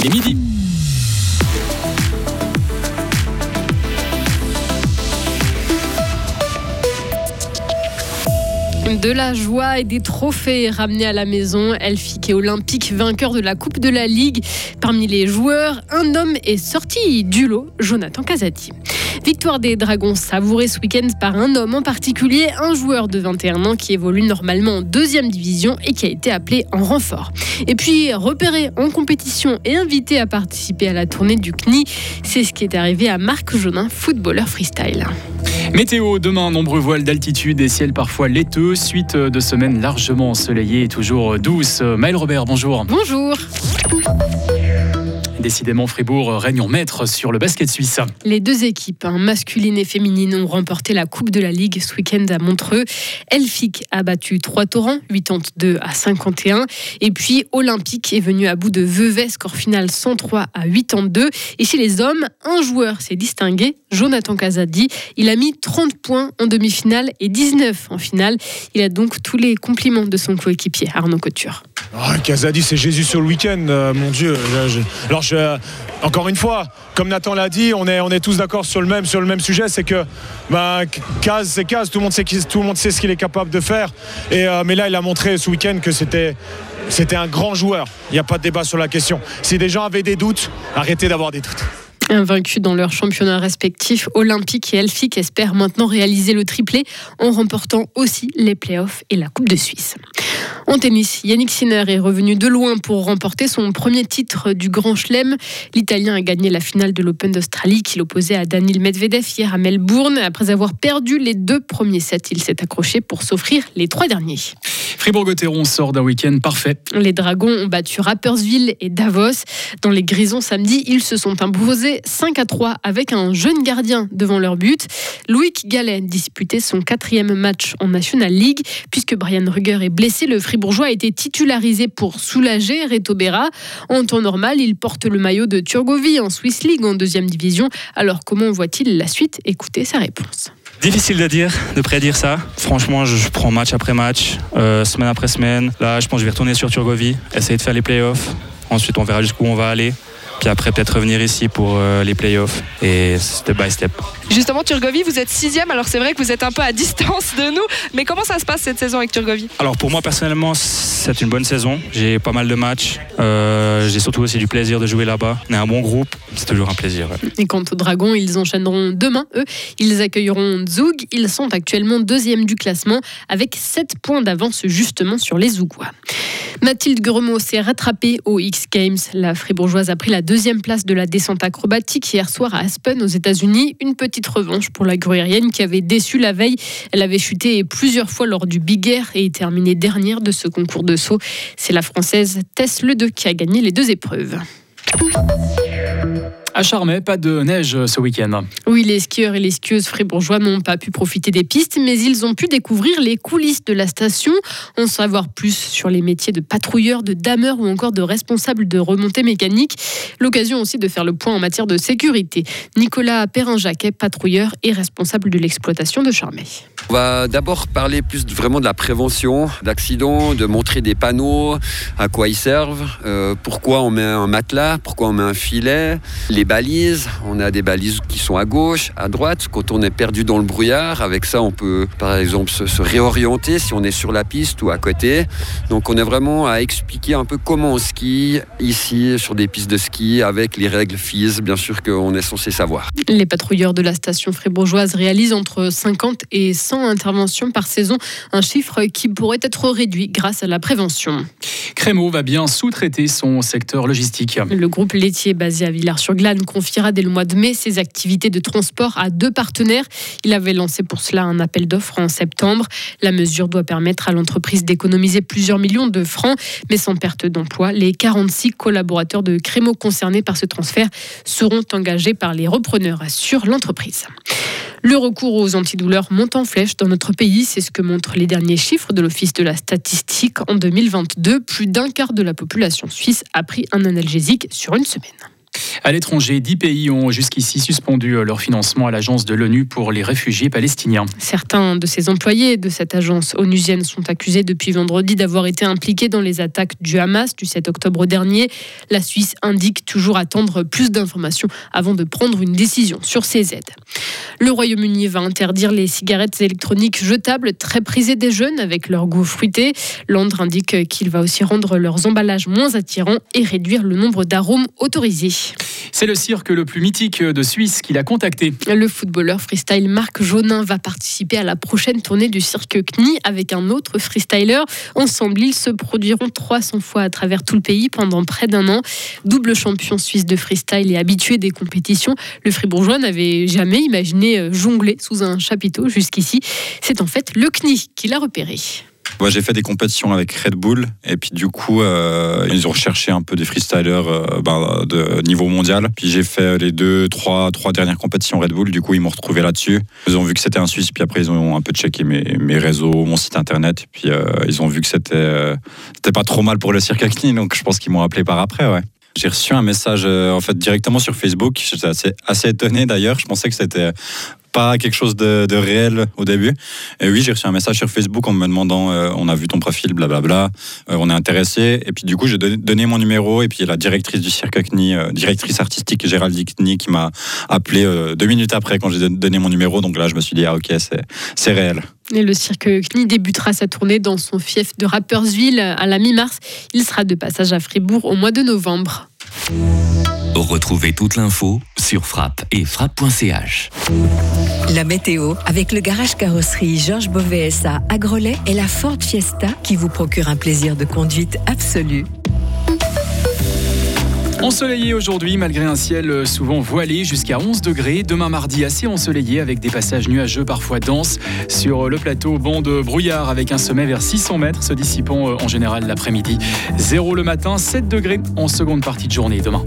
Il est midi. De la joie et des trophées ramenés à la maison, Elfique et Olympique vainqueurs de la Coupe de la Ligue. Parmi les joueurs, un homme est sorti du lot, Jonathan Casati. Victoire des Dragons savourée ce week-end par un homme en particulier, un joueur de 21 ans qui évolue normalement en deuxième division et qui a été appelé en renfort. Et puis repéré en compétition et invité à participer à la tournée du CNI, c'est ce qui est arrivé à Marc Jonin, footballeur freestyle. Météo, demain, nombreux voiles d'altitude et ciel parfois laiteux. Suite de semaines largement ensoleillées et toujours douces. Maël Robert, bonjour. Bonjour. Décidément, Fribourg règne en maître sur le basket suisse. Les deux équipes, hein, masculines et féminines, ont remporté la Coupe de la Ligue ce week-end à Montreux. Elfic a battu 3 torrents, 82 à 51. Et puis Olympique est venu à bout de Vevey, score final 103 à 82. Et chez les hommes, un joueur s'est distingué, Jonathan Casadi. Il a mis 30 points en demi-finale et 19 en finale. Il a donc tous les compliments de son coéquipier, Arnaud Couture. Oh, Casadi, c'est Jésus sur le week-end, euh, mon Dieu. Alors, je, encore une fois, comme Nathan l'a dit, on est, on est tous d'accord sur le même, sur le même sujet, c'est que bah, Kaz, c'est Kaz, tout le monde sait, tout le monde sait ce qu'il est capable de faire. Et, euh, mais là, il a montré ce week-end que c'était c'était un grand joueur. Il n'y a pas de débat sur la question. Si des gens avaient des doutes, arrêtez d'avoir des doutes. Invaincus dans leurs championnats respectifs, Olympique et Elfic espèrent maintenant réaliser le triplé en remportant aussi les playoffs et la Coupe de Suisse. En tennis, Yannick Sinner est revenu de loin pour remporter son premier titre du Grand Chelem. L'Italien a gagné la finale de l'Open d'Australie qu'il opposait à Daniil Medvedev hier à Melbourne. Après avoir perdu les deux premiers sets, il s'est accroché pour s'offrir les trois derniers. Fribourg-Gotteron sort d'un week-end parfait. Les Dragons ont battu Rapperswil et Davos. Dans les Grisons samedi, ils se sont imposés 5 à 3 avec un jeune gardien devant leur but. Loïc Gallet disputait son quatrième match en National League. Puisque Brian Ruger est blessé, le Fribourgeois a été titularisé pour soulager Reto Berra. En temps normal, il porte le maillot de Turgovie en Swiss League en deuxième division. Alors comment voit-il la suite? Écoutez sa réponse. Difficile de dire, de prédire ça. Franchement, je, prends match après match, euh, semaine après semaine. Là, je pense que je vais retourner sur Turgovie, essayer de faire les playoffs. Ensuite, on verra jusqu'où on va aller. Puis après, peut-être revenir ici pour euh, les playoffs et step by step. Justement, Turgovie, vous êtes sixième, alors c'est vrai que vous êtes un peu à distance de nous. Mais comment ça se passe cette saison avec Turgovie? Alors pour moi, personnellement, c'est une bonne saison. J'ai pas mal de matchs. Euh, j'ai surtout aussi du plaisir de jouer là-bas. On est un bon groupe, c'est toujours un plaisir. Et quant aux Dragons, ils enchaîneront demain. Eux, ils accueilleront Zug. Ils sont actuellement deuxième du classement avec 7 points d'avance justement sur les Zougois. Mathilde Gremaud s'est rattrapée aux X Games. La fribourgeoise a pris la deuxième place de la descente acrobatique hier soir à Aspen aux États-Unis. Une petite revanche pour la gruérienne qui avait déçu la veille. Elle avait chuté plusieurs fois lors du Big Air et terminé dernière de ce concours de saut. C'est la française Tess Le qui a gagné les deux épreuves. À Charmey, pas de neige ce week-end. Oui, les skieurs et les skieuses fribourgeois n'ont pas pu profiter des pistes, mais ils ont pu découvrir les coulisses de la station, en savoir plus sur les métiers de patrouilleur, de dameur ou encore de responsable de remontée mécanique. L'occasion aussi de faire le point en matière de sécurité. Nicolas Perrin-Jacquet, patrouilleur et responsable de l'exploitation de Charmey. On va d'abord parler plus vraiment de la prévention d'accidents, de montrer des panneaux, à quoi ils servent, euh, pourquoi on met un matelas, pourquoi on met un filet, les balises. On a des balises qui sont à gauche, à droite. Quand on est perdu dans le brouillard, avec ça, on peut par exemple se, réorienter si on est sur la piste ou à côté. Donc on est vraiment à expliquer un peu comment on skie ici sur des pistes de ski avec les règles FIS, bien sûr qu'on est censé savoir. Les patrouilleurs de la station fribourgeoise réalisent entre 50 et 100 interventions par saison, un chiffre qui pourrait être réduit grâce à la prévention. Crémeau va bien sous-traiter son secteur logistique. Le groupe laitier basé à Villars-sur-Glane confiera dès le mois de mai ses activités de transport à deux partenaires. Il avait lancé pour cela un appel d'offres en septembre. La mesure doit permettre à l'entreprise d'économiser plusieurs millions de francs, mais sans perte d'emploi. Les 46 collaborateurs de Crémeau concernés par ce transfert seront engagés par les repreneurs, assure l'entreprise. Le recours aux antidouleurs monte en flèche dans notre pays, c'est ce que montrent les derniers chiffres de l'Office de la statistique. En 2022, plus d'un quart de la population suisse a pris un analgésique sur une semaine. À l'étranger, dix pays ont jusqu'ici suspendu leur financement à l'agence de l'ONU pour les réfugiés palestiniens. Certains de ces employés de cette agence onusienne sont accusés depuis vendredi d'avoir été impliqués dans les attaques du Hamas du 7 octobre dernier. La Suisse indique toujours attendre plus d'informations avant de prendre une décision sur ces aides. Le Royaume-Uni va interdire les cigarettes électroniques jetables très prisées des jeunes avec leur goût fruité. Londres indique qu'il va aussi rendre leurs emballages moins attirants et réduire le nombre d'arômes autorisés. C'est le cirque le plus mythique de Suisse qu'il a contacté. Le footballeur freestyle Marc Jaunin va participer à la prochaine tournée du cirque CNI avec un autre freestyler. Ensemble, ils se produiront 300 fois à travers tout le pays pendant près d'un an. Double champion suisse de freestyle et habitué des compétitions, le fribourgeois n'avait jamais imaginé jongler sous un chapiteau jusqu'ici. C'est en fait le CNI qui l'a repéré. J'ai fait des compétitions avec Red Bull et puis du coup, euh, ils ont recherché un peu des freestylers euh, ben, de niveau mondial. Puis j'ai fait les deux, trois, trois dernières compétitions Red Bull. Du coup, ils m'ont retrouvé là-dessus. Ils ont vu que c'était un Suisse. Puis après, ils ont un peu checké mes, mes réseaux, mon site internet. Et puis euh, ils ont vu que c'était pas trop mal pour le cirque acne. Donc je pense qu'ils m'ont appelé par après. J'ai reçu un message en fait directement sur Facebook. J'étais assez, assez étonné d'ailleurs. Je pensais que c'était pas quelque chose de, réel au début. Et oui, j'ai reçu un message sur Facebook en me demandant euh, on a vu ton profil, blablabla, euh, on est intéressé. Et puis du coup, j'ai donné, mon numéro. Et puis la directrice du cirque CNI, euh, directrice artistique Géraldine CNI, qui m'a appelé deux minutes après quand j'ai donné mon numéro. Donc là, je me suis dit ah ok, c'est réel. Et le cirque CNI débutera sa tournée dans son fief de Rappersville à la mi-mars. Il sera de passage à Fribourg au mois de novembre. Retrouvez toute l'info sur frappe et frappe.ch. La météo avec le garage carrosserie Georges Beauvais à Agrolais et la Ford Fiesta qui vous procure un plaisir de conduite absolu. Ensoleillé aujourd'hui, malgré un ciel souvent voilé jusqu'à 11 degrés. Demain mardi, assez ensoleillé avec des passages nuageux parfois denses. Sur le plateau, banc de brouillard avec un sommet vers 600 mètres se dissipant euh, en général l'après-midi. Zéro le matin, 7 degrés en seconde partie de journée demain.